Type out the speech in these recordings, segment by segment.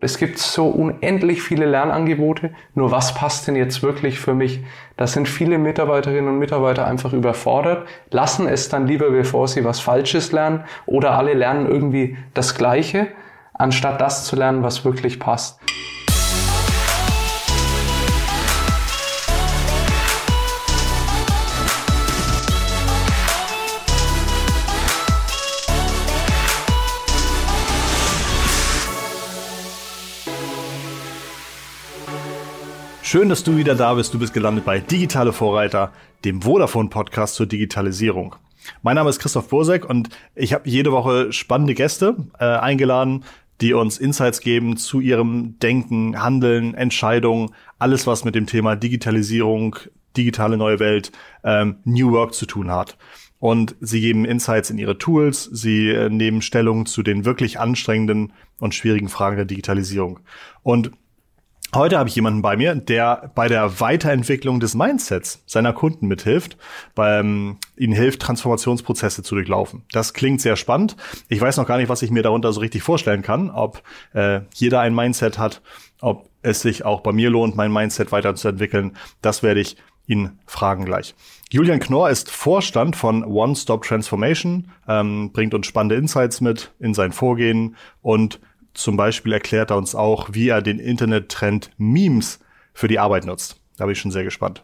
Es gibt so unendlich viele Lernangebote, nur was passt denn jetzt wirklich für mich? Da sind viele Mitarbeiterinnen und Mitarbeiter einfach überfordert, lassen es dann lieber, bevor sie was Falsches lernen oder alle lernen irgendwie das Gleiche, anstatt das zu lernen, was wirklich passt. Schön, dass du wieder da bist. Du bist gelandet bei Digitale Vorreiter, dem Vodafone-Podcast zur Digitalisierung. Mein Name ist Christoph Bursek und ich habe jede Woche spannende Gäste äh, eingeladen, die uns Insights geben zu ihrem Denken, Handeln, Entscheidungen, alles was mit dem Thema Digitalisierung, digitale neue Welt, ähm, New Work zu tun hat. Und sie geben Insights in ihre Tools, sie äh, nehmen Stellung zu den wirklich anstrengenden und schwierigen Fragen der Digitalisierung. Und Heute habe ich jemanden bei mir, der bei der Weiterentwicklung des Mindsets seiner Kunden mithilft, beim ihnen hilft, Transformationsprozesse zu durchlaufen. Das klingt sehr spannend. Ich weiß noch gar nicht, was ich mir darunter so richtig vorstellen kann, ob äh, jeder ein Mindset hat, ob es sich auch bei mir lohnt, mein Mindset weiterzuentwickeln. Das werde ich ihn fragen gleich. Julian Knorr ist Vorstand von One Stop Transformation, ähm, bringt uns spannende Insights mit in sein Vorgehen und zum Beispiel erklärt er uns auch, wie er den Internettrend Memes für die Arbeit nutzt. Da bin ich schon sehr gespannt.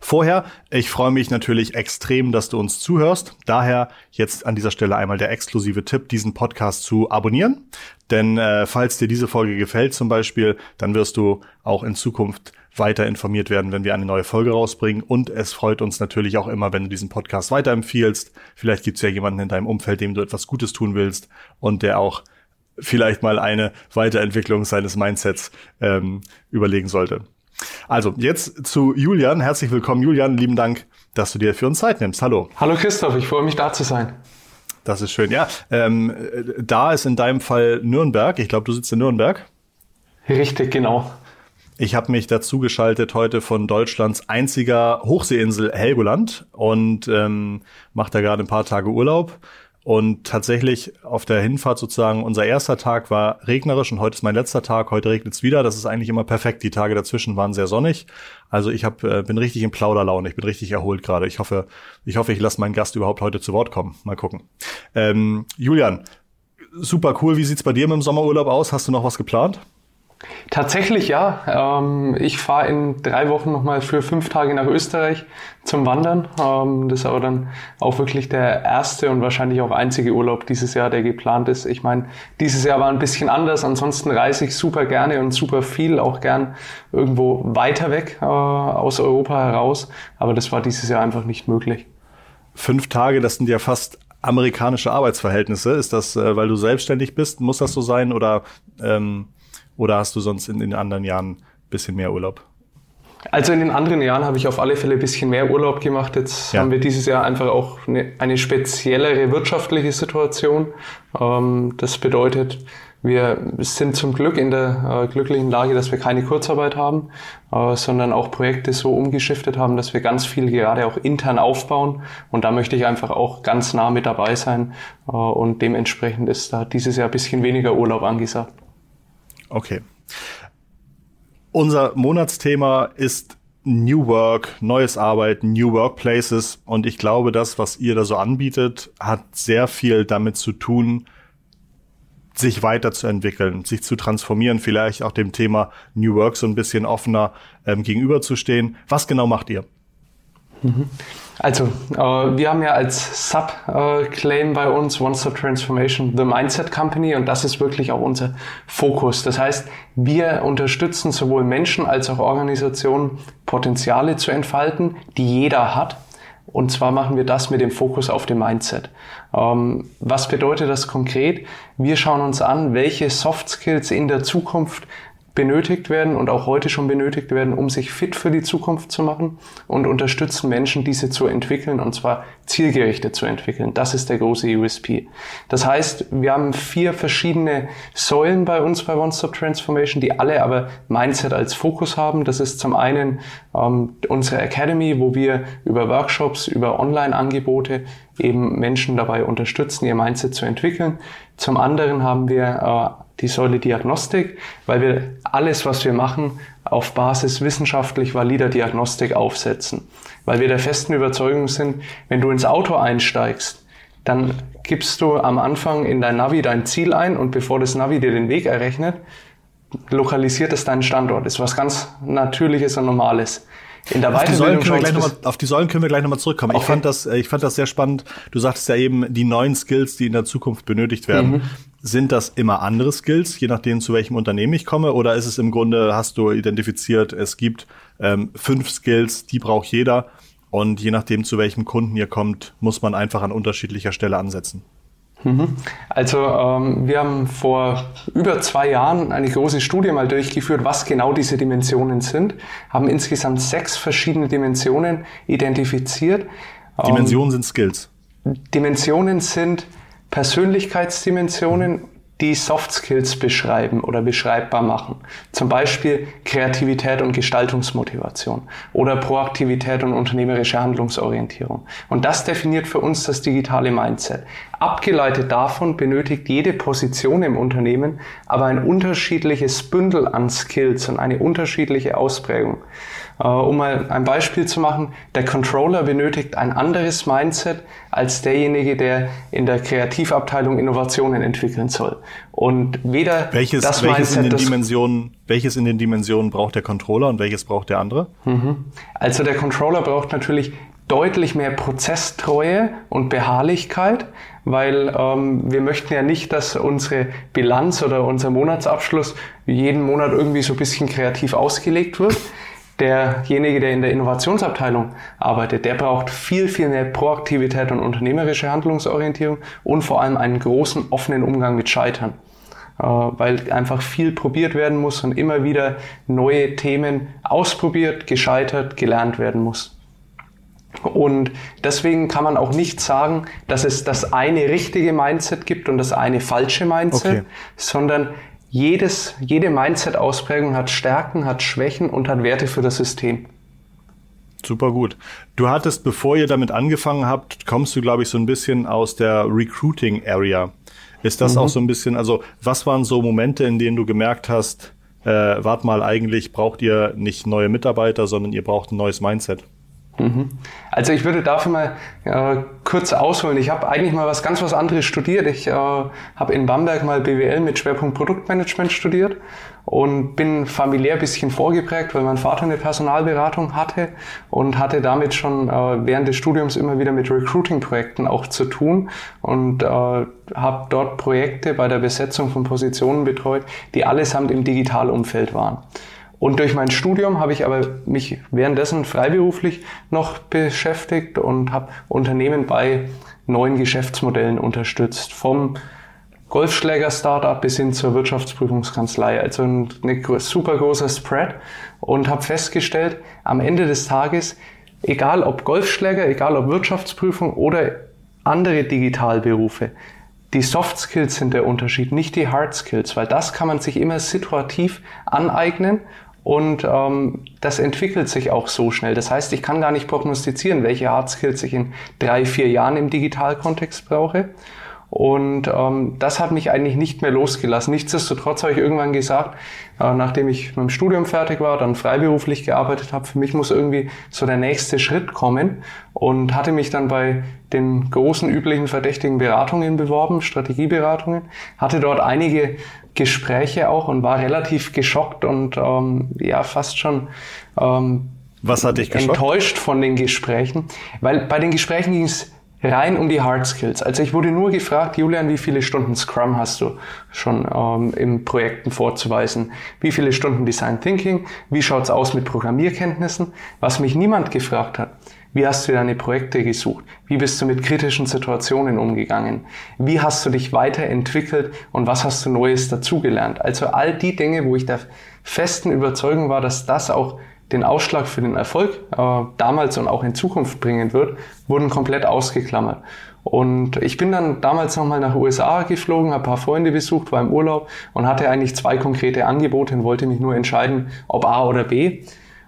Vorher, ich freue mich natürlich extrem, dass du uns zuhörst. Daher jetzt an dieser Stelle einmal der exklusive Tipp, diesen Podcast zu abonnieren. Denn äh, falls dir diese Folge gefällt zum Beispiel, dann wirst du auch in Zukunft weiter informiert werden, wenn wir eine neue Folge rausbringen. Und es freut uns natürlich auch immer, wenn du diesen Podcast weiterempfiehlst. Vielleicht gibt es ja jemanden in deinem Umfeld, dem du etwas Gutes tun willst und der auch vielleicht mal eine Weiterentwicklung seines Mindsets ähm, überlegen sollte. Also jetzt zu Julian. Herzlich willkommen, Julian. Lieben Dank, dass du dir für uns Zeit nimmst. Hallo. Hallo Christoph, ich freue mich da zu sein. Das ist schön. Ja, ähm, da ist in deinem Fall Nürnberg. Ich glaube, du sitzt in Nürnberg. Richtig, genau. Ich habe mich dazu geschaltet heute von Deutschlands einziger Hochseeinsel Helgoland und ähm, mache da gerade ein paar Tage Urlaub. Und tatsächlich auf der Hinfahrt sozusagen, unser erster Tag war regnerisch und heute ist mein letzter Tag. Heute regnet es wieder. Das ist eigentlich immer perfekt. Die Tage dazwischen waren sehr sonnig. Also ich hab, äh, bin richtig in Plauderlaune. Ich bin richtig erholt gerade. Ich hoffe, ich hoffe, ich lasse meinen Gast überhaupt heute zu Wort kommen. Mal gucken. Ähm, Julian, super cool. Wie sieht's bei dir mit dem Sommerurlaub aus? Hast du noch was geplant? Tatsächlich ja. Ähm, ich fahre in drei Wochen nochmal für fünf Tage nach Österreich zum Wandern. Ähm, das ist aber dann auch wirklich der erste und wahrscheinlich auch einzige Urlaub dieses Jahr, der geplant ist. Ich meine, dieses Jahr war ein bisschen anders. Ansonsten reise ich super gerne und super viel, auch gern irgendwo weiter weg äh, aus Europa heraus. Aber das war dieses Jahr einfach nicht möglich. Fünf Tage, das sind ja fast amerikanische Arbeitsverhältnisse. Ist das, äh, weil du selbstständig bist? Muss das so sein oder ähm oder hast du sonst in den anderen Jahren ein bisschen mehr Urlaub? Also in den anderen Jahren habe ich auf alle Fälle ein bisschen mehr Urlaub gemacht. Jetzt ja. haben wir dieses Jahr einfach auch eine, eine speziellere wirtschaftliche Situation. Ähm, das bedeutet, wir sind zum Glück in der äh, glücklichen Lage, dass wir keine Kurzarbeit haben, äh, sondern auch Projekte so umgeschiftet haben, dass wir ganz viel gerade auch intern aufbauen. Und da möchte ich einfach auch ganz nah mit dabei sein. Äh, und dementsprechend ist da dieses Jahr ein bisschen weniger Urlaub angesagt. Okay. Unser Monatsthema ist New Work, neues Arbeiten, New Workplaces. Und ich glaube, das, was ihr da so anbietet, hat sehr viel damit zu tun, sich weiterzuentwickeln, sich zu transformieren, vielleicht auch dem Thema New Work so ein bisschen offener ähm, gegenüberzustehen. Was genau macht ihr? Mhm. Also, äh, wir haben ja als Sub-Claim bei uns One-Stop Transformation The Mindset Company und das ist wirklich auch unser Fokus. Das heißt, wir unterstützen sowohl Menschen als auch Organisationen, Potenziale zu entfalten, die jeder hat. Und zwar machen wir das mit dem Fokus auf dem Mindset. Ähm, was bedeutet das konkret? Wir schauen uns an, welche Soft Skills in der Zukunft benötigt werden und auch heute schon benötigt werden, um sich fit für die Zukunft zu machen und unterstützen Menschen, diese zu entwickeln und zwar zielgerichtet zu entwickeln. Das ist der große USP. Das heißt, wir haben vier verschiedene Säulen bei uns bei One Stop Transformation, die alle aber Mindset als Fokus haben. Das ist zum einen ähm, unsere Academy, wo wir über Workshops, über Online-Angebote eben Menschen dabei unterstützen, ihr Mindset zu entwickeln. Zum anderen haben wir äh, die Säule Diagnostik, weil wir alles, was wir machen, auf Basis wissenschaftlich valider Diagnostik aufsetzen. Weil wir der festen Überzeugung sind, wenn du ins Auto einsteigst, dann gibst du am Anfang in dein Navi dein Ziel ein und bevor das Navi dir den Weg errechnet, lokalisiert es deinen Standort. Das ist was ganz Natürliches und Normales. In der auf die, Säulen können wir gleich noch mal, auf die Säulen können wir gleich nochmal zurückkommen. Okay. Ich, fand das, äh, ich fand das sehr spannend. Du sagtest ja eben, die neuen Skills, die in der Zukunft benötigt werden. Mhm. Sind das immer andere Skills, je nachdem, zu welchem Unternehmen ich komme? Oder ist es im Grunde, hast du identifiziert, es gibt ähm, fünf Skills, die braucht jeder. Und je nachdem, zu welchem Kunden ihr kommt, muss man einfach an unterschiedlicher Stelle ansetzen. Mhm. Also ähm, wir haben vor über zwei Jahren eine große Studie mal durchgeführt, was genau diese Dimensionen sind, haben insgesamt sechs verschiedene Dimensionen identifiziert. Dimensionen ähm, sind Skills. Dimensionen sind Persönlichkeitsdimensionen die Soft Skills beschreiben oder beschreibbar machen. Zum Beispiel Kreativität und Gestaltungsmotivation oder Proaktivität und unternehmerische Handlungsorientierung. Und das definiert für uns das digitale Mindset. Abgeleitet davon benötigt jede Position im Unternehmen aber ein unterschiedliches Bündel an Skills und eine unterschiedliche Ausprägung. Äh, um mal ein Beispiel zu machen, der Controller benötigt ein anderes Mindset als derjenige, der in der Kreativabteilung Innovationen entwickeln soll. Und weder welches, das welches Mindset, in den Dimensionen, welches in den Dimensionen braucht der Controller und welches braucht der andere? Mhm. Also der Controller braucht natürlich deutlich mehr Prozesstreue und Beharrlichkeit, weil ähm, wir möchten ja nicht, dass unsere Bilanz oder unser Monatsabschluss jeden Monat irgendwie so ein bisschen kreativ ausgelegt wird derjenige, der in der Innovationsabteilung arbeitet, der braucht viel, viel mehr Proaktivität und unternehmerische Handlungsorientierung und vor allem einen großen offenen Umgang mit Scheitern. Äh, weil einfach viel probiert werden muss und immer wieder neue Themen ausprobiert, gescheitert, gelernt werden muss. Und deswegen kann man auch nicht sagen, dass es das eine richtige Mindset gibt und das eine falsche Mindset, okay. sondern jedes, jede Mindset-Ausprägung hat Stärken, hat Schwächen und hat Werte für das System. Super gut. Du hattest, bevor ihr damit angefangen habt, kommst du, glaube ich, so ein bisschen aus der Recruiting-Area. Ist das mhm. auch so ein bisschen, also was waren so Momente, in denen du gemerkt hast, äh, wart mal, eigentlich braucht ihr nicht neue Mitarbeiter, sondern ihr braucht ein neues Mindset? Mhm. Also ich würde dafür mal äh, kurz ausholen. Ich habe eigentlich mal was ganz was anderes studiert. Ich äh, habe in Bamberg mal BWL mit Schwerpunkt Produktmanagement studiert und bin familiär bisschen vorgeprägt, weil mein Vater eine Personalberatung hatte und hatte damit schon äh, während des Studiums immer wieder mit Recruiting-Projekten auch zu tun und äh, habe dort Projekte bei der Besetzung von Positionen betreut, die allesamt im Digitalumfeld waren. Und durch mein Studium habe ich aber mich währenddessen freiberuflich noch beschäftigt und habe Unternehmen bei neuen Geschäftsmodellen unterstützt. Vom Golfschläger-Startup bis hin zur Wirtschaftsprüfungskanzlei. Also ein super großer Spread und habe festgestellt, am Ende des Tages, egal ob Golfschläger, egal ob Wirtschaftsprüfung oder andere Digitalberufe, die Soft Skills sind der Unterschied, nicht die Hard Skills, weil das kann man sich immer situativ aneignen und ähm, das entwickelt sich auch so schnell. Das heißt, ich kann gar nicht prognostizieren, welche Hard Skills ich in drei, vier Jahren im Digitalkontext brauche. Und ähm, das hat mich eigentlich nicht mehr losgelassen. Nichtsdestotrotz habe ich irgendwann gesagt, äh, nachdem ich mit dem Studium fertig war, dann freiberuflich gearbeitet habe, für mich muss irgendwie so der nächste Schritt kommen und hatte mich dann bei den großen üblichen verdächtigen Beratungen beworben, Strategieberatungen, hatte dort einige Gespräche auch und war relativ geschockt und ähm, ja fast schon ähm, Was hat dich geschockt? enttäuscht von den Gesprächen, weil bei den Gesprächen ging es rein um die Hard Skills. Also ich wurde nur gefragt, Julian, wie viele Stunden Scrum hast du schon ähm, in Projekten vorzuweisen? Wie viele Stunden Design Thinking? Wie schaut's aus mit Programmierkenntnissen? Was mich niemand gefragt hat. Wie hast du deine Projekte gesucht? Wie bist du mit kritischen Situationen umgegangen? Wie hast du dich weiterentwickelt und was hast du Neues dazugelernt? Also all die Dinge, wo ich der festen Überzeugung war, dass das auch den Ausschlag für den Erfolg äh, damals und auch in Zukunft bringen wird, wurden komplett ausgeklammert. Und ich bin dann damals nochmal nach USA geflogen, habe ein paar Freunde besucht, war im Urlaub und hatte eigentlich zwei konkrete Angebote und wollte mich nur entscheiden, ob A oder B.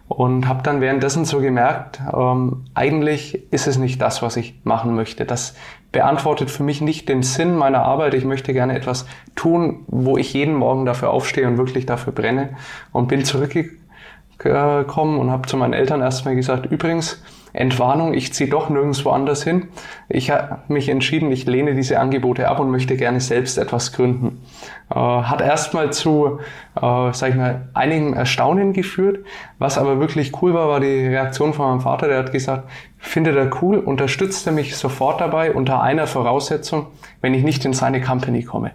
Und habe dann währenddessen so gemerkt, ähm, eigentlich ist es nicht das, was ich machen möchte. Das beantwortet für mich nicht den Sinn meiner Arbeit. Ich möchte gerne etwas tun, wo ich jeden Morgen dafür aufstehe und wirklich dafür brenne. Und bin zurückgekommen und habe zu meinen Eltern erstmal gesagt, übrigens, Entwarnung, ich ziehe doch nirgendwo anders hin. Ich habe mich entschieden, ich lehne diese Angebote ab und möchte gerne selbst etwas gründen. Äh, hat erstmal zu, äh, sag ich mal, einigen Erstaunen geführt. Was aber wirklich cool war, war die Reaktion von meinem Vater. Der hat gesagt, findet er cool, unterstützt er mich sofort dabei unter einer Voraussetzung, wenn ich nicht in seine Company komme,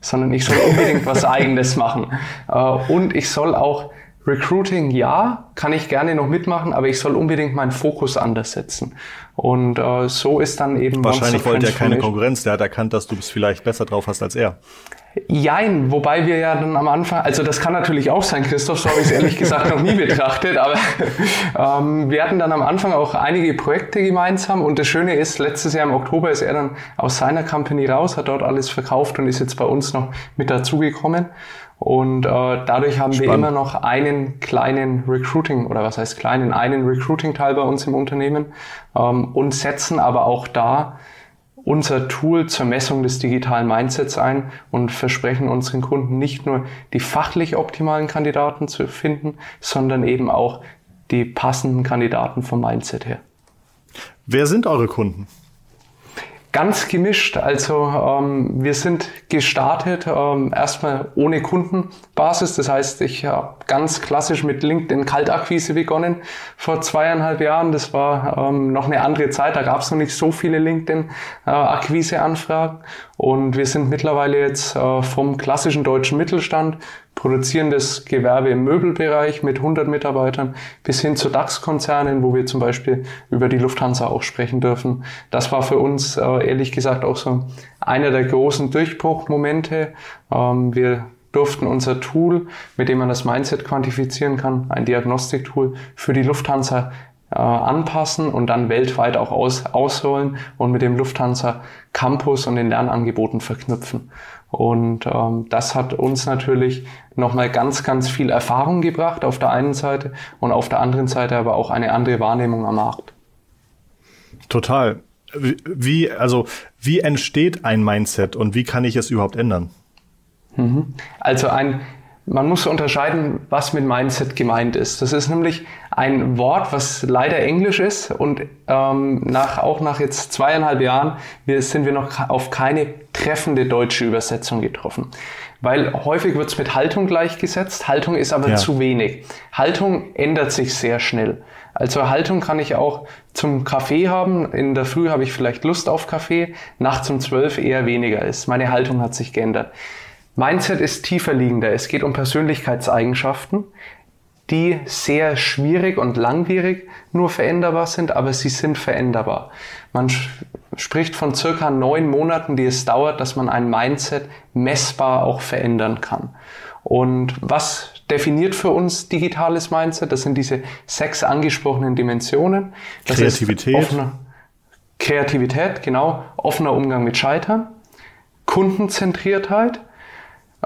sondern ich soll unbedingt was eigenes machen. Äh, und ich soll auch Recruiting ja, kann ich gerne noch mitmachen, aber ich soll unbedingt meinen Fokus anders setzen. Und äh, so ist dann eben. Wahrscheinlich wollte er keine Konkurrenz, der hat erkannt, dass du es vielleicht besser drauf hast als er. Jein, wobei wir ja dann am Anfang, also das kann natürlich auch sein, Christoph, so habe ich es ehrlich gesagt noch nie betrachtet, aber ähm, wir hatten dann am Anfang auch einige Projekte gemeinsam und das Schöne ist, letztes Jahr im Oktober ist er dann aus seiner Company raus, hat dort alles verkauft und ist jetzt bei uns noch mit dazugekommen. Und äh, dadurch haben Spannend. wir immer noch einen kleinen Recruiting oder was heißt kleinen, einen Recruiting-Teil bei uns im Unternehmen ähm, und setzen aber auch da unser Tool zur Messung des digitalen Mindsets ein und versprechen unseren Kunden nicht nur die fachlich optimalen Kandidaten zu finden, sondern eben auch die passenden Kandidaten vom Mindset her. Wer sind eure Kunden? Ganz gemischt. Also ähm, wir sind gestartet ähm, erstmal ohne Kundenbasis. Das heißt, ich habe ganz klassisch mit LinkedIn Kaltakquise begonnen vor zweieinhalb Jahren. Das war ähm, noch eine andere Zeit. Da gab es noch nicht so viele LinkedIn-Akquise-Anfragen. Äh, Und wir sind mittlerweile jetzt äh, vom klassischen deutschen Mittelstand produzierendes Gewerbe im Möbelbereich mit 100 Mitarbeitern bis hin zu DAX-Konzernen, wo wir zum Beispiel über die Lufthansa auch sprechen dürfen. Das war für uns äh, ehrlich gesagt auch so einer der großen Durchbruchmomente. Ähm, wir durften unser Tool, mit dem man das Mindset quantifizieren kann, ein Diagnostiktool für die Lufthansa äh, anpassen und dann weltweit auch aus, ausrollen und mit dem Lufthansa Campus und den Lernangeboten verknüpfen. Und ähm, das hat uns natürlich nochmal ganz, ganz viel Erfahrung gebracht auf der einen Seite und auf der anderen Seite aber auch eine andere Wahrnehmung am Markt. Total. Wie, also, wie entsteht ein Mindset und wie kann ich es überhaupt ändern? Mhm. Also ein man muss unterscheiden, was mit Mindset gemeint ist. Das ist nämlich ein Wort, was leider Englisch ist und ähm, nach, auch nach jetzt zweieinhalb Jahren wir, sind wir noch auf keine treffende deutsche Übersetzung getroffen. Weil häufig wird es mit Haltung gleichgesetzt, Haltung ist aber ja. zu wenig. Haltung ändert sich sehr schnell. Also Haltung kann ich auch zum Kaffee haben. In der Früh habe ich vielleicht Lust auf Kaffee, nachts um zwölf eher weniger ist. Meine Haltung hat sich geändert. Mindset ist tiefer liegender. Es geht um Persönlichkeitseigenschaften, die sehr schwierig und langwierig nur veränderbar sind, aber sie sind veränderbar. Man spricht von circa neun Monaten, die es dauert, dass man ein Mindset messbar auch verändern kann. Und was definiert für uns digitales Mindset? Das sind diese sechs angesprochenen Dimensionen. Das Kreativität. Offene, Kreativität, genau. Offener Umgang mit Scheitern. Kundenzentriertheit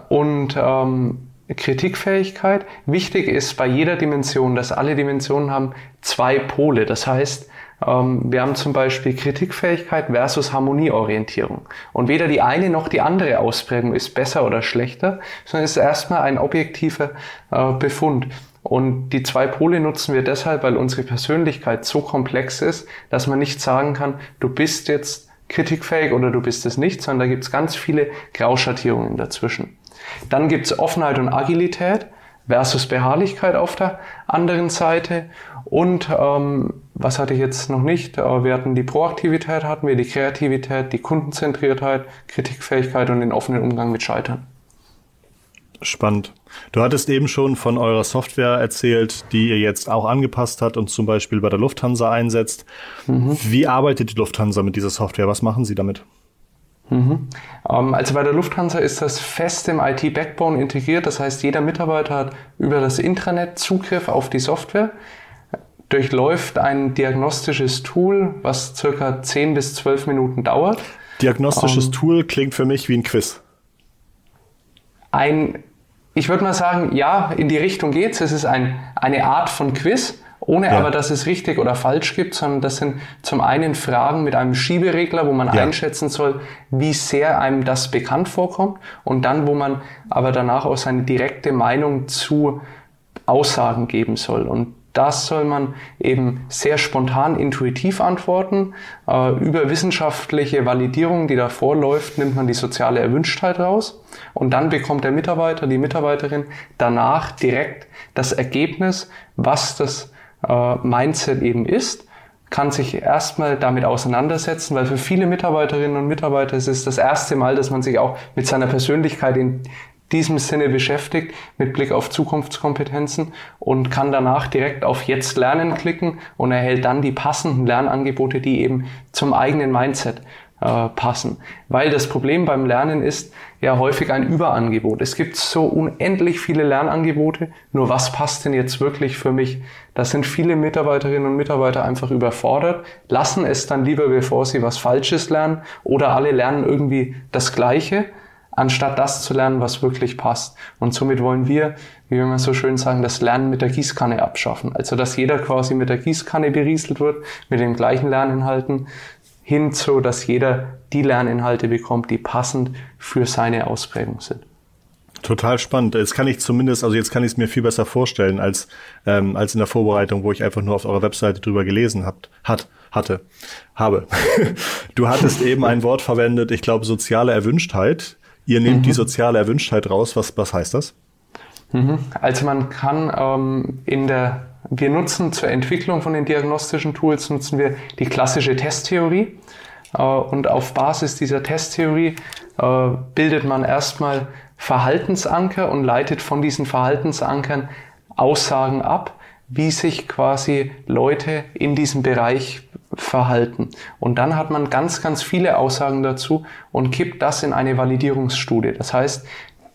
und ähm, Kritikfähigkeit. Wichtig ist bei jeder Dimension, dass alle Dimensionen haben zwei Pole. Das heißt, ähm, wir haben zum Beispiel Kritikfähigkeit versus Harmonieorientierung. Und weder die eine noch die andere Ausprägung ist besser oder schlechter, sondern es ist erstmal ein objektiver äh, Befund. Und die zwei Pole nutzen wir deshalb, weil unsere Persönlichkeit so komplex ist, dass man nicht sagen kann, du bist jetzt kritikfähig oder du bist es nicht, sondern da gibt es ganz viele Grauschattierungen dazwischen. Dann gibt es Offenheit und Agilität versus Beharrlichkeit auf der anderen Seite. Und ähm, was hatte ich jetzt noch nicht? Äh, wir hatten die Proaktivität, hatten wir die Kreativität, die Kundenzentriertheit, Kritikfähigkeit und den offenen Umgang mit Scheitern. Spannend. Du hattest eben schon von eurer Software erzählt, die ihr jetzt auch angepasst hat und zum Beispiel bei der Lufthansa einsetzt. Mhm. Wie arbeitet die Lufthansa mit dieser Software? Was machen sie damit? Mhm. Ähm, also bei der Lufthansa ist das fest im IT-Backbone integriert. Das heißt, jeder Mitarbeiter hat über das Intranet Zugriff auf die Software, durchläuft ein diagnostisches Tool, was circa 10 bis 12 Minuten dauert. Diagnostisches ähm, Tool klingt für mich wie ein Quiz. Ein, ich würde mal sagen, ja, in die Richtung geht's. Es ist ein, eine Art von Quiz ohne ja. aber, dass es richtig oder falsch gibt, sondern das sind zum einen Fragen mit einem Schieberegler, wo man ja. einschätzen soll, wie sehr einem das bekannt vorkommt und dann, wo man aber danach auch seine direkte Meinung zu Aussagen geben soll. Und das soll man eben sehr spontan, intuitiv antworten. Äh, über wissenschaftliche Validierung, die davor läuft, nimmt man die soziale Erwünschtheit raus. Und dann bekommt der Mitarbeiter, die Mitarbeiterin danach direkt das Ergebnis, was das äh, Mindset eben ist kann sich erstmal damit auseinandersetzen, weil für viele Mitarbeiterinnen und Mitarbeiter ist es das erste Mal, dass man sich auch mit seiner Persönlichkeit in diesem Sinne beschäftigt mit Blick auf Zukunftskompetenzen und kann danach direkt auf Jetzt lernen klicken und erhält dann die passenden Lernangebote, die eben zum eigenen Mindset äh, passen. Weil das Problem beim Lernen ist ja häufig ein Überangebot. Es gibt so unendlich viele Lernangebote, nur was passt denn jetzt wirklich für mich? Da sind viele Mitarbeiterinnen und Mitarbeiter einfach überfordert, lassen es dann lieber, bevor sie was Falsches lernen oder alle lernen irgendwie das Gleiche anstatt das zu lernen, was wirklich passt. Und somit wollen wir, wie wir immer so schön sagen, das Lernen mit der Gießkanne abschaffen. Also, dass jeder quasi mit der Gießkanne berieselt wird, mit den gleichen Lerninhalten, hinzu, dass jeder die Lerninhalte bekommt, die passend für seine Ausprägung sind. Total spannend. Jetzt kann ich zumindest, also jetzt kann ich es mir viel besser vorstellen als, ähm, als in der Vorbereitung, wo ich einfach nur auf eurer Webseite drüber gelesen habt, hat, hatte, habe. du hattest eben ein Wort verwendet, ich glaube, soziale Erwünschtheit. Ihr nehmt mhm. die soziale Erwünschtheit raus. Was, was heißt das? Mhm. Also man kann ähm, in der, wir nutzen zur Entwicklung von den diagnostischen Tools, nutzen wir die klassische Testtheorie. Äh, und auf Basis dieser Testtheorie äh, bildet man erstmal Verhaltensanker und leitet von diesen Verhaltensankern Aussagen ab, wie sich quasi Leute in diesem Bereich verhalten. Und dann hat man ganz, ganz viele Aussagen dazu und kippt das in eine Validierungsstudie. Das heißt,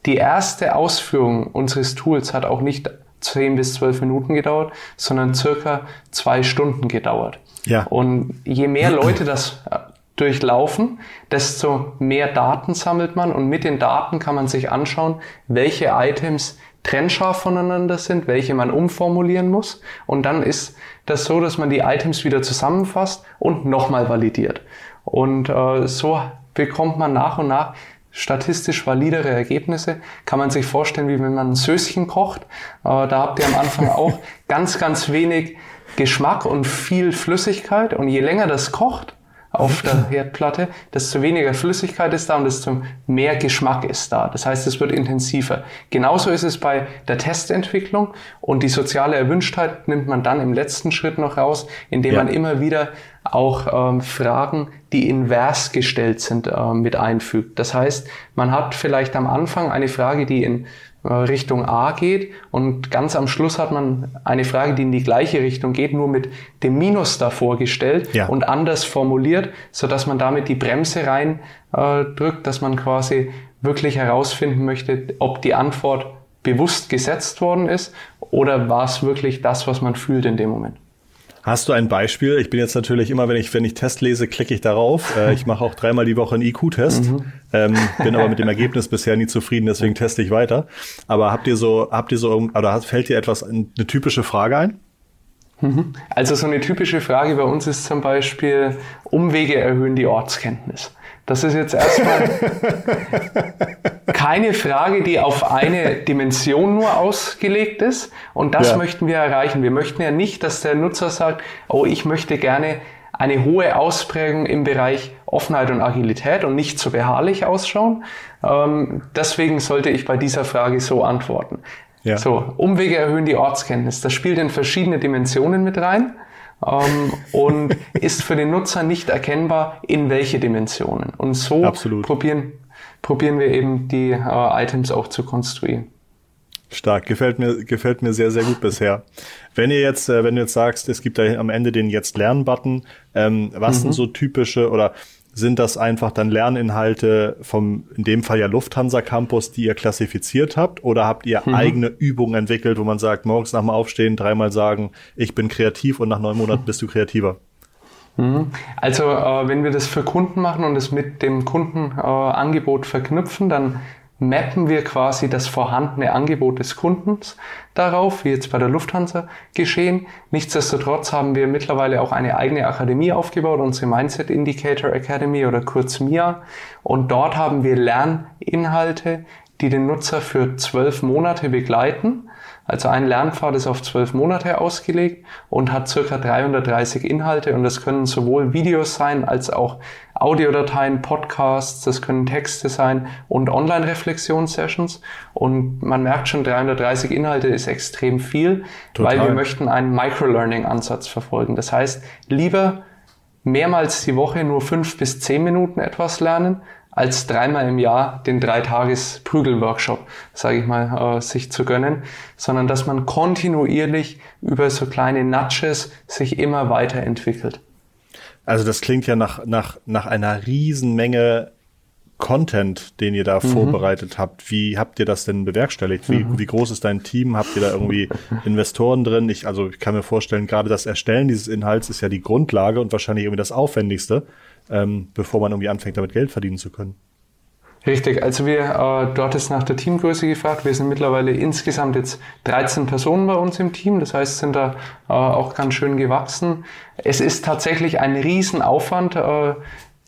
die erste Ausführung unseres Tools hat auch nicht 10 bis 12 Minuten gedauert, sondern circa zwei Stunden gedauert. Ja. Und je mehr Leute das äh, durchlaufen, desto mehr Daten sammelt man und mit den Daten kann man sich anschauen, welche Items trennscharf voneinander sind, welche man umformulieren muss. Und dann ist das so, dass man die Items wieder zusammenfasst und nochmal validiert. Und äh, so bekommt man nach und nach statistisch validere Ergebnisse. Kann man sich vorstellen, wie wenn man ein Söschen kocht. Äh, da habt ihr am Anfang auch ganz, ganz wenig Geschmack und viel Flüssigkeit. Und je länger das kocht, auf der Herdplatte, desto weniger Flüssigkeit ist da und desto mehr Geschmack ist da. Das heißt, es wird intensiver. Genauso ist es bei der Testentwicklung und die soziale Erwünschtheit nimmt man dann im letzten Schritt noch raus, indem ja. man immer wieder auch ähm, Fragen, die invers gestellt sind, äh, mit einfügt. Das heißt, man hat vielleicht am Anfang eine Frage, die in äh, Richtung A geht und ganz am Schluss hat man eine Frage, die in die gleiche Richtung geht, nur mit dem Minus davor gestellt ja. und anders formuliert, so dass man damit die Bremse rein äh, drückt, dass man quasi wirklich herausfinden möchte, ob die Antwort bewusst gesetzt worden ist oder war es wirklich das, was man fühlt in dem Moment. Hast du ein Beispiel? Ich bin jetzt natürlich immer, wenn ich, wenn ich Test lese, klicke ich darauf. Äh, ich mache auch dreimal die Woche einen IQ-Test, mhm. ähm, bin aber mit dem Ergebnis bisher nie zufrieden, deswegen teste ich weiter. Aber habt ihr so, habt ihr so, oder fällt dir etwas, eine typische Frage ein? Mhm. Also so eine typische Frage bei uns ist zum Beispiel, Umwege erhöhen die Ortskenntnis. Das ist jetzt erstmal keine Frage, die auf eine Dimension nur ausgelegt ist. Und das ja. möchten wir erreichen. Wir möchten ja nicht, dass der Nutzer sagt, oh, ich möchte gerne eine hohe Ausprägung im Bereich Offenheit und Agilität und nicht so beharrlich ausschauen. Ähm, deswegen sollte ich bei dieser Frage so antworten. Ja. So, Umwege erhöhen die Ortskenntnis. Das spielt in verschiedene Dimensionen mit rein ähm, und ist für den Nutzer nicht erkennbar, in welche Dimensionen. Und so Absolut. probieren, probieren wir eben die äh, Items auch zu konstruieren. Stark, gefällt mir, gefällt mir sehr, sehr gut bisher. Wenn ihr jetzt, äh, wenn du jetzt sagst, es gibt da am Ende den Jetzt Lernen-Button, ähm, was mhm. sind so typische oder sind das einfach dann Lerninhalte vom, in dem Fall ja Lufthansa Campus, die ihr klassifiziert habt? Oder habt ihr mhm. eigene Übungen entwickelt, wo man sagt, morgens nach dem Aufstehen dreimal sagen, ich bin kreativ und nach neun Monaten bist du kreativer? Mhm. Also, äh, wenn wir das für Kunden machen und es mit dem Kundenangebot äh, verknüpfen, dann mappen wir quasi das vorhandene Angebot des Kundens darauf, wie jetzt bei der Lufthansa geschehen. Nichtsdestotrotz haben wir mittlerweile auch eine eigene Akademie aufgebaut, unsere Mindset Indicator Academy oder kurz MIA. Und dort haben wir Lerninhalte, die den Nutzer für zwölf Monate begleiten also ein Lernpfad ist auf zwölf Monate ausgelegt und hat circa 330 Inhalte und das können sowohl Videos sein als auch Audiodateien, Podcasts, das können Texte sein und Online-Reflexionssessions. Und man merkt schon, 330 Inhalte ist extrem viel, Total. weil wir möchten einen Microlearning-Ansatz verfolgen. Das heißt, lieber mehrmals die Woche nur fünf bis zehn Minuten etwas lernen, als dreimal im Jahr den Dreitages-Prügel-Workshop, sage ich mal, äh, sich zu gönnen, sondern dass man kontinuierlich über so kleine Nudges sich immer weiterentwickelt. Also das klingt ja nach, nach, nach einer Riesenmenge Content, den ihr da mhm. vorbereitet habt. Wie habt ihr das denn bewerkstelligt? Wie, mhm. wie groß ist dein Team? Habt ihr da irgendwie Investoren drin? Ich, also ich kann mir vorstellen, gerade das Erstellen dieses Inhalts ist ja die Grundlage und wahrscheinlich irgendwie das Aufwendigste ähm, bevor man irgendwie anfängt, damit Geld verdienen zu können. Richtig, also wir, äh, dort ist nach der Teamgröße gefragt. Wir sind mittlerweile insgesamt jetzt 13 Personen bei uns im Team, das heißt, sind da äh, auch ganz schön gewachsen. Es ist tatsächlich ein Riesenaufwand, äh,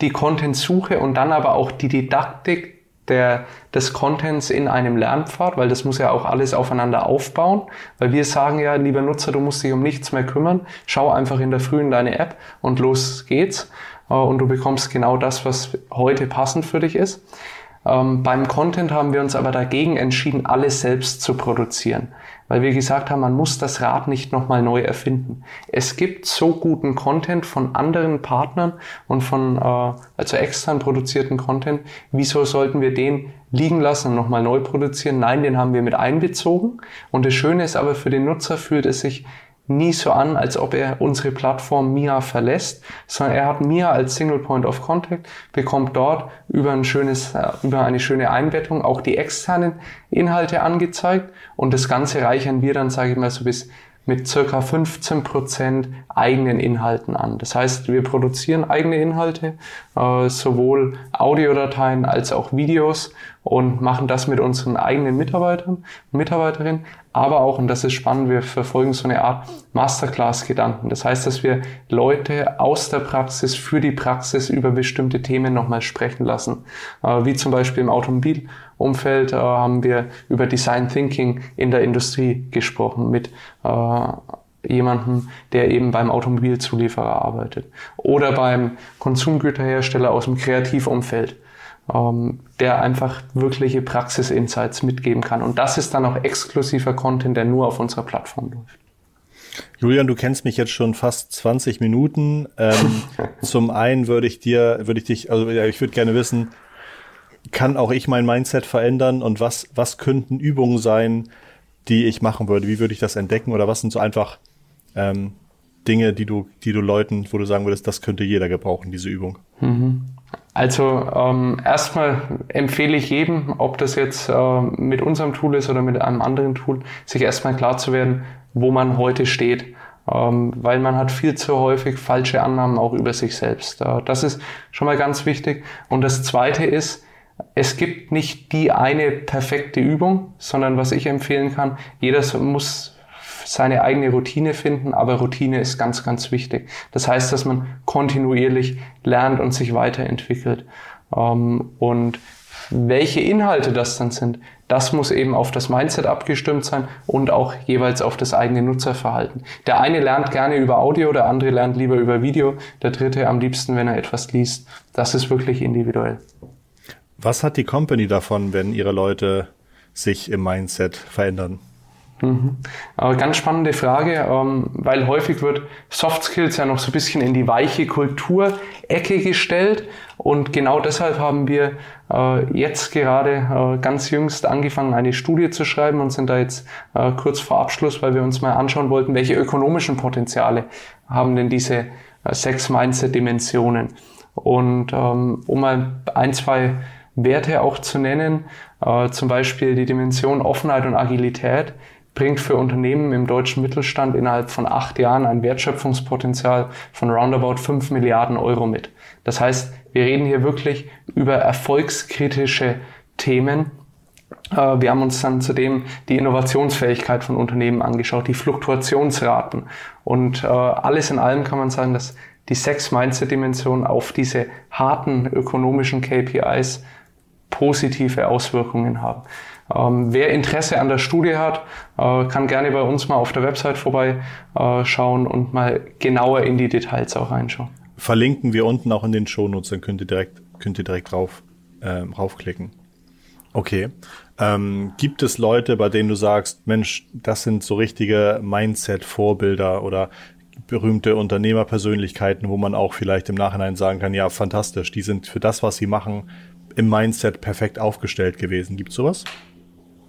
die Content-Suche und dann aber auch die Didaktik der, des Contents in einem Lernpfad, weil das muss ja auch alles aufeinander aufbauen, weil wir sagen ja, lieber Nutzer, du musst dich um nichts mehr kümmern, schau einfach in der Früh in deine App und los geht's. Äh, und du bekommst genau das, was heute passend für dich ist. Ähm, beim Content haben wir uns aber dagegen entschieden, alles selbst zu produzieren, weil wir gesagt haben, man muss das Rad nicht nochmal neu erfinden. Es gibt so guten Content von anderen Partnern und von äh, also extern produzierten Content. Wieso sollten wir den liegen lassen und nochmal neu produzieren? Nein, den haben wir mit einbezogen. Und das Schöne ist aber, für den Nutzer fühlt es sich nie so an, als ob er unsere Plattform Mia verlässt, sondern er hat Mia als Single Point of Contact, bekommt dort über ein schönes, äh, über eine schöne Einbettung auch die externen Inhalte angezeigt und das Ganze reichern wir dann, sage ich mal, so bis mit circa 15 Prozent eigenen Inhalten an. Das heißt, wir produzieren eigene Inhalte, äh, sowohl Audiodateien als auch Videos und machen das mit unseren eigenen Mitarbeitern und Mitarbeiterinnen, aber auch, und das ist spannend, wir verfolgen so eine Art Masterclass-Gedanken. Das heißt, dass wir Leute aus der Praxis für die Praxis über bestimmte Themen nochmal sprechen lassen. Äh, wie zum Beispiel im Automobilumfeld äh, haben wir über Design Thinking in der Industrie gesprochen mit äh, jemanden, der eben beim Automobilzulieferer arbeitet. Oder beim Konsumgüterhersteller aus dem Kreativumfeld ähm, der einfach wirkliche Praxis-Insights mitgeben kann. Und das ist dann auch exklusiver Content, der nur auf unserer Plattform läuft. Julian, du kennst mich jetzt schon fast 20 Minuten. Ähm, zum einen würde ich dir, würde ich dich, also ich würde gerne wissen, kann auch ich mein Mindset verändern und was, was könnten Übungen sein, die ich machen würde? Wie würde ich das entdecken oder was sind so einfach ähm, Dinge, die du, die du Leuten, wo du sagen würdest, das könnte jeder gebrauchen, diese Übung? Mhm. Also ähm, erstmal empfehle ich jedem, ob das jetzt äh, mit unserem Tool ist oder mit einem anderen Tool, sich erstmal klar zu werden, wo man heute steht. Ähm, weil man hat viel zu häufig falsche Annahmen auch über sich selbst. Äh, das ist schon mal ganz wichtig. Und das Zweite ist, es gibt nicht die eine perfekte Übung, sondern was ich empfehlen kann, jeder muss seine eigene Routine finden, aber Routine ist ganz, ganz wichtig. Das heißt, dass man kontinuierlich lernt und sich weiterentwickelt. Ähm, und welche Inhalte das dann sind, das muss eben auf das Mindset abgestimmt sein und auch jeweils auf das eigene Nutzerverhalten. Der eine lernt gerne über Audio, der andere lernt lieber über Video, der dritte am liebsten, wenn er etwas liest. Das ist wirklich individuell. Was hat die Company davon, wenn ihre Leute sich im Mindset verändern? Mhm. Aber ganz spannende Frage, ähm, weil häufig wird Soft Skills ja noch so ein bisschen in die weiche Kulturecke gestellt und genau deshalb haben wir äh, jetzt gerade äh, ganz jüngst angefangen, eine Studie zu schreiben und sind da jetzt äh, kurz vor Abschluss, weil wir uns mal anschauen wollten, welche ökonomischen Potenziale haben denn diese sechs Mindset-Dimensionen. Und ähm, um mal ein, zwei Werte auch zu nennen, zum Beispiel die Dimension Offenheit und Agilität, bringt für Unternehmen im deutschen Mittelstand innerhalb von acht Jahren ein Wertschöpfungspotenzial von roundabout fünf Milliarden Euro mit. Das heißt, wir reden hier wirklich über erfolgskritische Themen Äh, wir haben uns dann zudem die Innovationsfähigkeit von Unternehmen angeschaut, die Fluktuationsraten. Und äh, alles in allem kann man sagen, dass die sechs Mindset-Dimensionen auf diese harten ökonomischen KPIs positive Auswirkungen haben. Ähm, wer Interesse an der Studie hat, äh, kann gerne bei uns mal auf der Website vorbeischauen und mal genauer in die Details auch reinschauen. Verlinken wir unten auch in den Shownotes, dann könnt ihr direkt, könnt ihr direkt rauf, äh, raufklicken. Okay. Ähm, gibt es Leute, bei denen du sagst, Mensch, das sind so richtige Mindset-Vorbilder oder berühmte Unternehmerpersönlichkeiten, wo man auch vielleicht im Nachhinein sagen kann, ja, fantastisch, die sind für das, was sie machen, im Mindset perfekt aufgestellt gewesen. Gibt es sowas?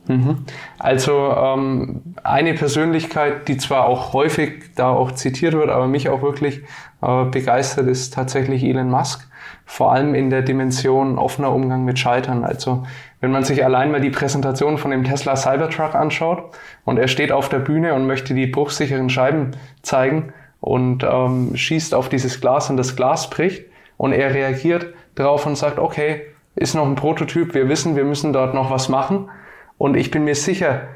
Mhm. Also ähm, eine Persönlichkeit, die zwar auch häufig da auch zitiert wird, aber mich auch wirklich äh, begeistert, ist tatsächlich Elon Musk. Vor allem in der Dimension offener Umgang mit Scheitern. Also wenn man sich allein mal die Präsentation von dem Tesla Cybertruck anschaut und er steht auf der Bühne und möchte die bruchsicheren Scheiben zeigen und ähm, schießt auf dieses Glas und das Glas bricht und er reagiert darauf und sagt, okay, ist noch ein Prototyp, wir wissen, wir müssen dort noch was machen und ich bin mir sicher,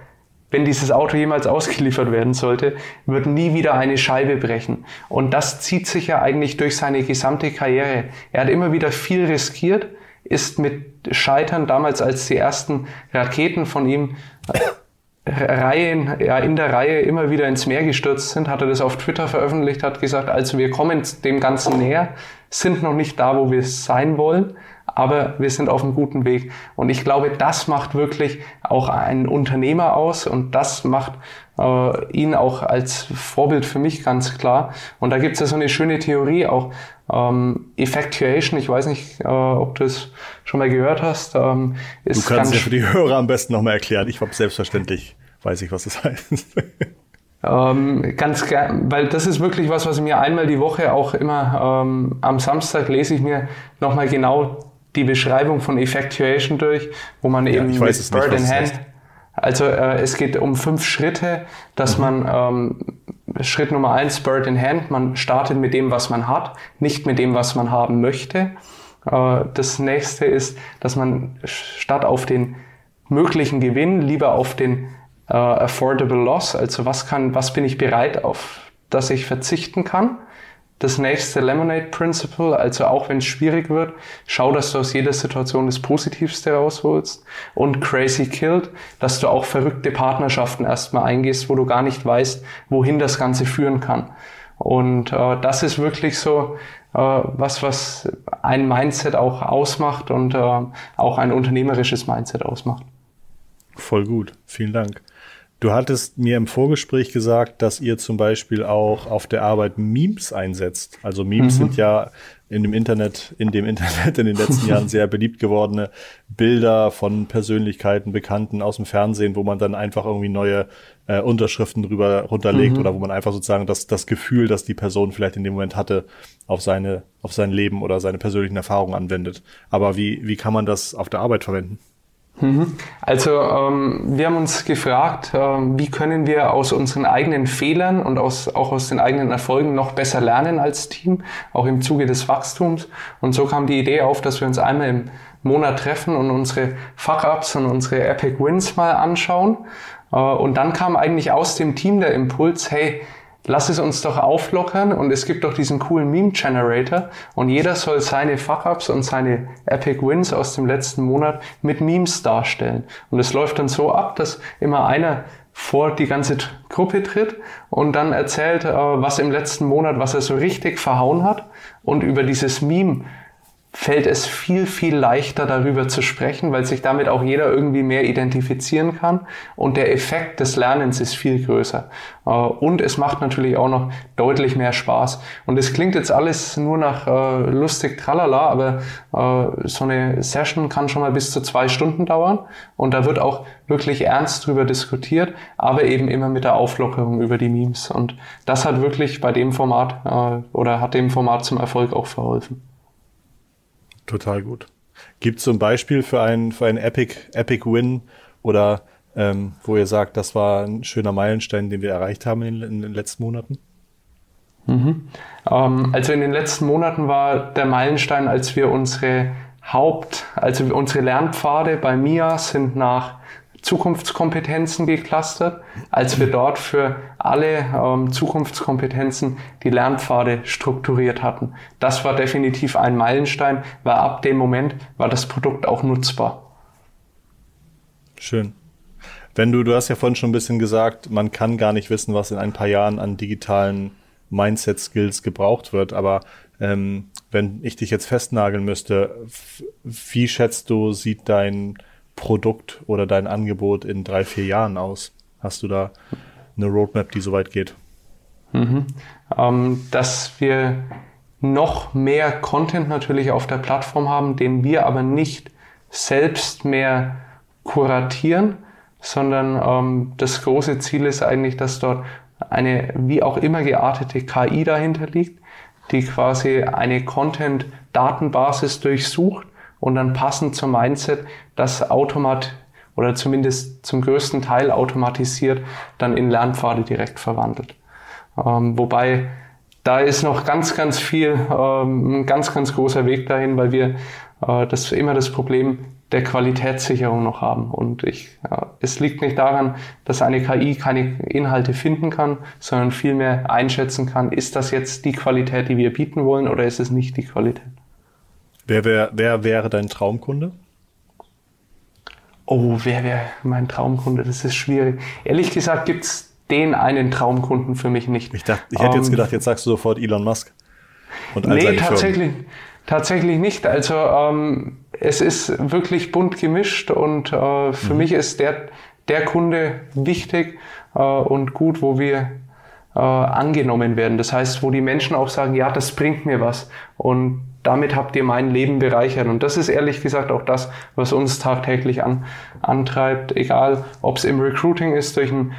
wenn dieses Auto jemals ausgeliefert werden sollte, wird nie wieder eine Scheibe brechen. Und das zieht sich ja eigentlich durch seine gesamte Karriere. Er hat immer wieder viel riskiert, ist mit Scheitern damals, als die ersten Raketen von ihm äh, Reihen, ja, in der Reihe immer wieder ins Meer gestürzt sind, hat er das auf Twitter veröffentlicht, hat gesagt, also wir kommen dem Ganzen näher, sind noch nicht da, wo wir sein wollen, aber wir sind auf einem guten Weg. Und ich glaube, das macht wirklich auch einen Unternehmer aus und das macht äh, ihn auch als Vorbild für mich ganz klar. Und da gibt es ja so eine schöne Theorie auch, ähm, Effectuation, ich weiß nicht, äh, ob du es schon mal gehört hast. Ähm, ist du kannst ja für die Hörer am besten nochmal erklären. Ich habe selbstverständlich, weiß ich, was das heißt. Ähm, ganz gern, weil das ist wirklich was, was ich mir einmal die Woche auch immer ähm, am Samstag lese ich mir nochmal genau die Beschreibung von Effectuation durch, wo man ja, eben mit Bird in Hand, also äh, es geht um fünf Schritte, dass mhm. man ähm, Schritt Nummer eins, Bird in Hand, man startet mit dem, was man hat, nicht mit dem, was man haben möchte. Äh, das nächste ist, dass man statt auf den möglichen Gewinn lieber auf den äh, affordable loss, also was kann, was bin ich bereit auf, dass ich verzichten kann das nächste Lemonade Principle, also auch wenn es schwierig wird, schau, dass du aus jeder Situation das Positivste rausholst. Und Crazy Killed, dass du auch verrückte Partnerschaften erstmal eingehst, wo du gar nicht weißt, wohin das Ganze führen kann. Und äh, das ist wirklich so äh, was, was ein Mindset auch ausmacht und äh, auch ein unternehmerisches Mindset ausmacht. Voll gut, vielen Dank. Du hattest mir im Vorgespräch gesagt, dass ihr zum Beispiel auch auf der Arbeit Memes einsetzt. Also Memes mhm. sind ja in dem Internet, in dem Internet in den letzten Jahren sehr beliebt gewordene Bilder von Persönlichkeiten, Bekannten aus dem Fernsehen, wo man dann einfach irgendwie neue äh, Unterschriften drüber runterlegt mhm. oder wo man einfach sozusagen das, das Gefühl, das die Person vielleicht in dem Moment hatte, auf seine, auf sein Leben oder seine persönlichen Erfahrungen anwendet. Aber wie, wie kann man das auf der Arbeit verwenden? Mhm. Also ähm, wir haben uns gefragt, äh, wie können wir aus unseren eigenen Fehlern und aus, auch aus den eigenen Erfolgen noch besser lernen als Team, auch im Zuge des Wachstums. Und so kam die Idee auf, dass wir uns einmal im Monat treffen und unsere Fuck-Ups und unsere Epic Wins mal anschauen. Äh, und dann kam eigentlich aus dem Team der Impuls, hey, lass es uns doch auflockern und es gibt doch diesen coolen Meme Generator und jeder soll seine Fuck-Ups und seine Epic Wins aus dem letzten Monat mit Memes darstellen. Und es läuft dann so ab, dass immer einer vor die ganze Gruppe tritt und dann erzählt, äh, was im letzten Monat, was er so richtig verhauen hat und über dieses Meme fällt es viel, viel leichter darüber zu sprechen, weil sich damit auch jeder irgendwie mehr identifizieren kann und der Effekt des Lernens ist viel größer. Äh, und es macht natürlich auch noch deutlich mehr Spaß. Und es klingt jetzt alles nur nach äh, lustig tralala, aber äh, so eine Session kann schon mal bis zu zwei Stunden dauern und da wird auch wirklich ernst drüber diskutiert, aber eben immer mit der Auflockerung über die Memes. Und das hat wirklich bei dem Format oder hat dem Format zum Erfolg auch verholfen. Total gut. Gibt es so ein Beispiel für einen, für einen Epic, Epic Win oder ähm, wo ihr sagt, das war ein schöner Meilenstein, den wir erreicht haben in, in den letzten Monaten? Mhm. Ähm, also in den letzten Monaten war der Meilenstein, als wir unsere Haupt, also unsere Lernpfade bei MIA sind nach Zukunftskompetenzen geclustert, als wir dort für alle ähm, Zukunftskompetenzen die Lernpfade strukturiert hatten. Das war definitiv ein Meilenstein, weil ab dem Moment war das Produkt auch nutzbar. Schön. Wenn du, du hast ja vorhin schon ein bisschen gesagt, man kann gar nicht wissen, was in ein paar Jahren an digitalen Mindset-Skills gebraucht wird, aber ähm, wenn ich dich jetzt festnageln müsste, wie schätzt du, sieht dein Produkt oder dein Angebot in drei, vier Jahren aus? Hast du da eine Roadmap, die so weit geht? Mhm. Ähm, dass wir noch mehr Content natürlich auf der Plattform haben, den wir aber nicht selbst mehr kuratieren, sondern ähm, das große Ziel ist eigentlich, dass dort eine wie auch immer geartete KI dahinter liegt, die quasi eine Content-Datenbasis durchsucht und dann passend zum Mindset das automat oder zumindest zum größten Teil automatisiert dann in Lernpfade direkt verwandelt. Ähm, wobei da ist noch ganz, ganz viel, ähm, ein ganz, ganz großer Weg dahin, weil wir äh, das immer das Problem der Qualitätssicherung noch haben. Und ich, ja, es liegt nicht daran, dass eine KI keine Inhalte finden kann, sondern vielmehr einschätzen kann, ist das jetzt die Qualität, die wir bieten wollen oder ist es nicht die Qualität? Wer, wär, wer wäre dein Traumkunde? Oh, wer wäre mein Traumkunde? Das ist schwierig. Ehrlich gesagt gibt es den einen Traumkunden für mich nicht. Ich, dachte, ich hätte um, jetzt ähm, gedacht, jetzt sagst du sofort Elon Musk. Und all nee, tatsächlich, tatsächlich nicht. Also ähm, es ist wirklich bunt gemischt und äh, für mhm. mich ist der, der Kunde wichtig äh, und gut, wo wir äh, angenommen werden. Das heißt, wo die Menschen auch sagen, ja, das bringt mir was und damit habt ihr mein Leben bereichert. Und das ist ehrlich gesagt auch das, was uns tagtäglich an, antreibt, egal ob es im Recruiting ist, durch ein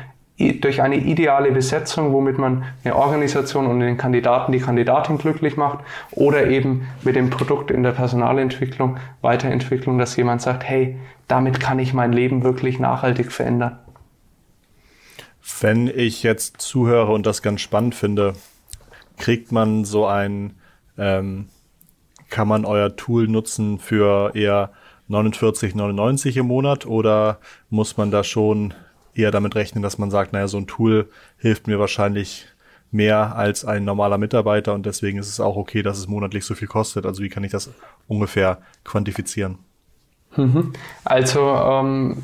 durch eine ideale Besetzung, womit man eine Organisation und den Kandidaten, die Kandidatin glücklich macht, oder eben mit dem Produkt in der Personalentwicklung, Weiterentwicklung, dass jemand sagt, hey, damit kann ich mein Leben wirklich nachhaltig verändern. Wenn ich jetzt zuhöre und das ganz spannend finde, kriegt man so ein, ähm, kann man euer Tool nutzen für eher 49,99 im Monat oder muss man da schon eher damit rechnen, dass man sagt, naja, so ein Tool hilft mir wahrscheinlich mehr als ein normaler Mitarbeiter und deswegen ist es auch okay, dass es monatlich so viel kostet. Also wie kann ich das ungefähr quantifizieren? Mhm. Also ähm,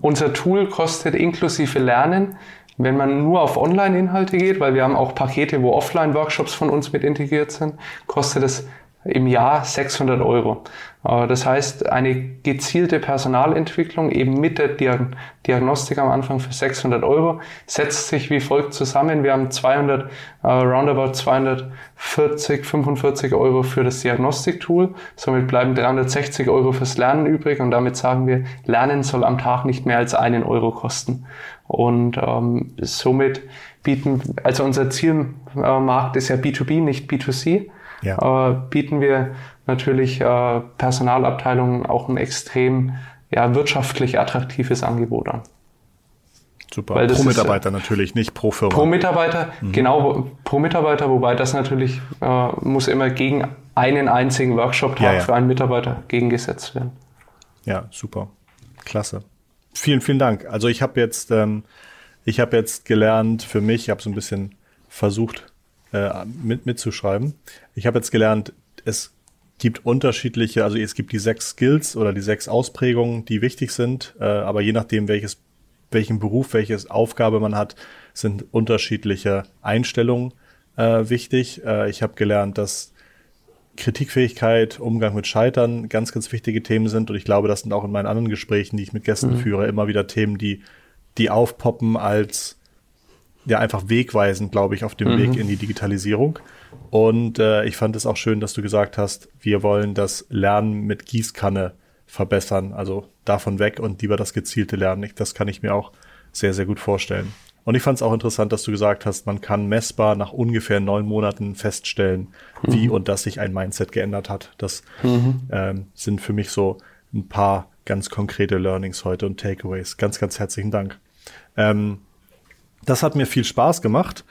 unser Tool kostet inklusive Lernen, wenn man nur auf Online-Inhalte geht, weil wir haben auch Pakete, wo Offline-Workshops von uns mit integriert sind, kostet es im Jahr 600 Euro. Äh, das heißt, eine gezielte Personalentwicklung eben mit der Diagnostik am Anfang für 600 Euro setzt sich wie folgt zusammen. Wir haben 200, uh, äh, roundabout 240, 45 Euro für das Diagnostiktool. Somit bleiben 360 Euro fürs Lernen übrig und damit sagen wir, Lernen soll am Tag nicht mehr als einen Euro kosten. Und ähm, somit bieten, also unser Zielmarkt ist ja B2B, nicht B2C ja. äh, bieten wir natürlich äh, Personalabteilungen auch ein extrem ja, wirtschaftlich attraktives Angebot an. Super. Weil pro Mitarbeiter ist, natürlich, nicht pro Firma. Pro Mitarbeiter, mhm. genau, pro Mitarbeiter, wobei das natürlich äh, muss immer gegen einen einzigen Workshop-Tag ja, ja. für einen Mitarbeiter gegengesetzt werden. Ja, super. Klasse. Vielen, vielen Dank. Also ich habe jetzt, ähm, ich habe jetzt gelernt für mich, ich habe so ein bisschen versucht, äh, mit, mitzuschreiben. Ich habe jetzt gelernt, es gibt unterschiedliche, also es gibt die sechs Skills oder die sechs Ausprägungen, die wichtig sind, äh, aber je nachdem, welches, welchen Beruf, welches Aufgabe man hat, sind unterschiedliche Einstellungen äh, wichtig. Äh, ich habe gelernt, dass Kritikfähigkeit, Umgang mit Scheitern ganz, ganz wichtige Themen sind und ich glaube, das sind auch in meinen anderen Gesprächen, die ich mit Gästen mhm. führe, immer wieder Themen, die, die aufpoppen als ja einfach wegweisend, glaube ich, auf dem mhm. Weg in die Digitalisierung. Und äh, ich fand es auch schön, dass du gesagt hast, wir wollen das Lernen mit Gießkanne verbessern, also davon weg und lieber das gezielte Lernen. Das kann ich mir auch sehr, sehr gut vorstellen. Und ich fand es auch interessant, dass du gesagt hast, man kann messbar nach ungefähr neun Monaten feststellen, mhm. wie und dass sich ein Mindset geändert hat. Das mhm. ähm, sind für mich so ein paar ganz konkrete Learnings heute und Takeaways. Ganz, ganz herzlichen Dank. Ähm, das hat mir viel Spaß gemacht.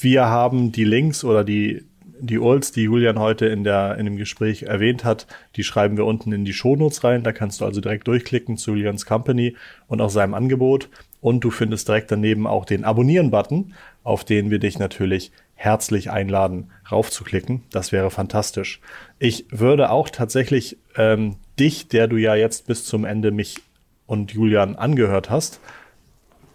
Wir haben die Links oder die die URLs, die Julian heute in, der, in dem Gespräch erwähnt hat, die schreiben wir unten in die Shownotes rein. Da kannst du also direkt durchklicken zu Julians Company und auch seinem Angebot. Und du findest direkt daneben auch den Abonnieren-Button, auf den wir dich natürlich herzlich einladen, raufzuklicken. Das wäre fantastisch. Ich würde auch tatsächlich ähm, dich, der du ja jetzt bis zum Ende mich und Julian angehört hast,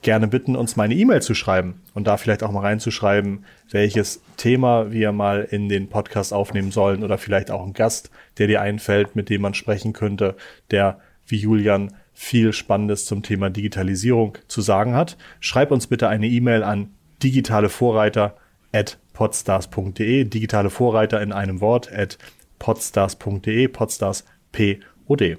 gerne bitten, uns mal eine E-Mail zu schreiben und da vielleicht auch mal reinzuschreiben, welches Thema wir mal in den Podcast aufnehmen sollen oder vielleicht auch einen Gast, der dir einfällt, mit dem man sprechen könnte, der wie Julian viel Spannendes zum Thema Digitalisierung zu sagen hat. Schreib uns bitte eine E-Mail an digitalevorreiter at podstars.de, digitale Vorreiter in einem Wort at podstars.de, podstars P-O-D.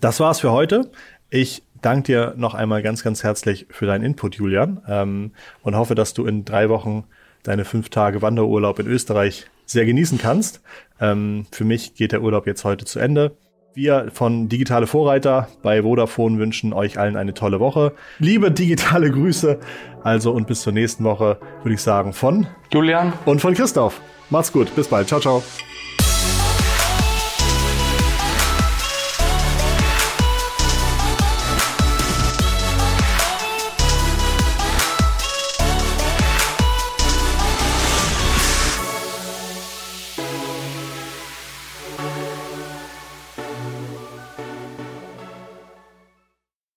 Das war's für heute. Ich danke dir noch einmal ganz, ganz herzlich für deinen Input, Julian, ähm, und hoffe, dass du in drei Wochen deine fünf Tage Wanderurlaub in Österreich sehr genießen kannst. Ähm, für mich geht der Urlaub jetzt heute zu Ende. Wir von Digitale Vorreiter bei Vodafone wünschen euch allen eine tolle Woche. Liebe digitale Grüße. Also und bis zur nächsten Woche würde ich sagen von Julian und von Christoph. Macht's gut. Bis bald. Ciao, ciao.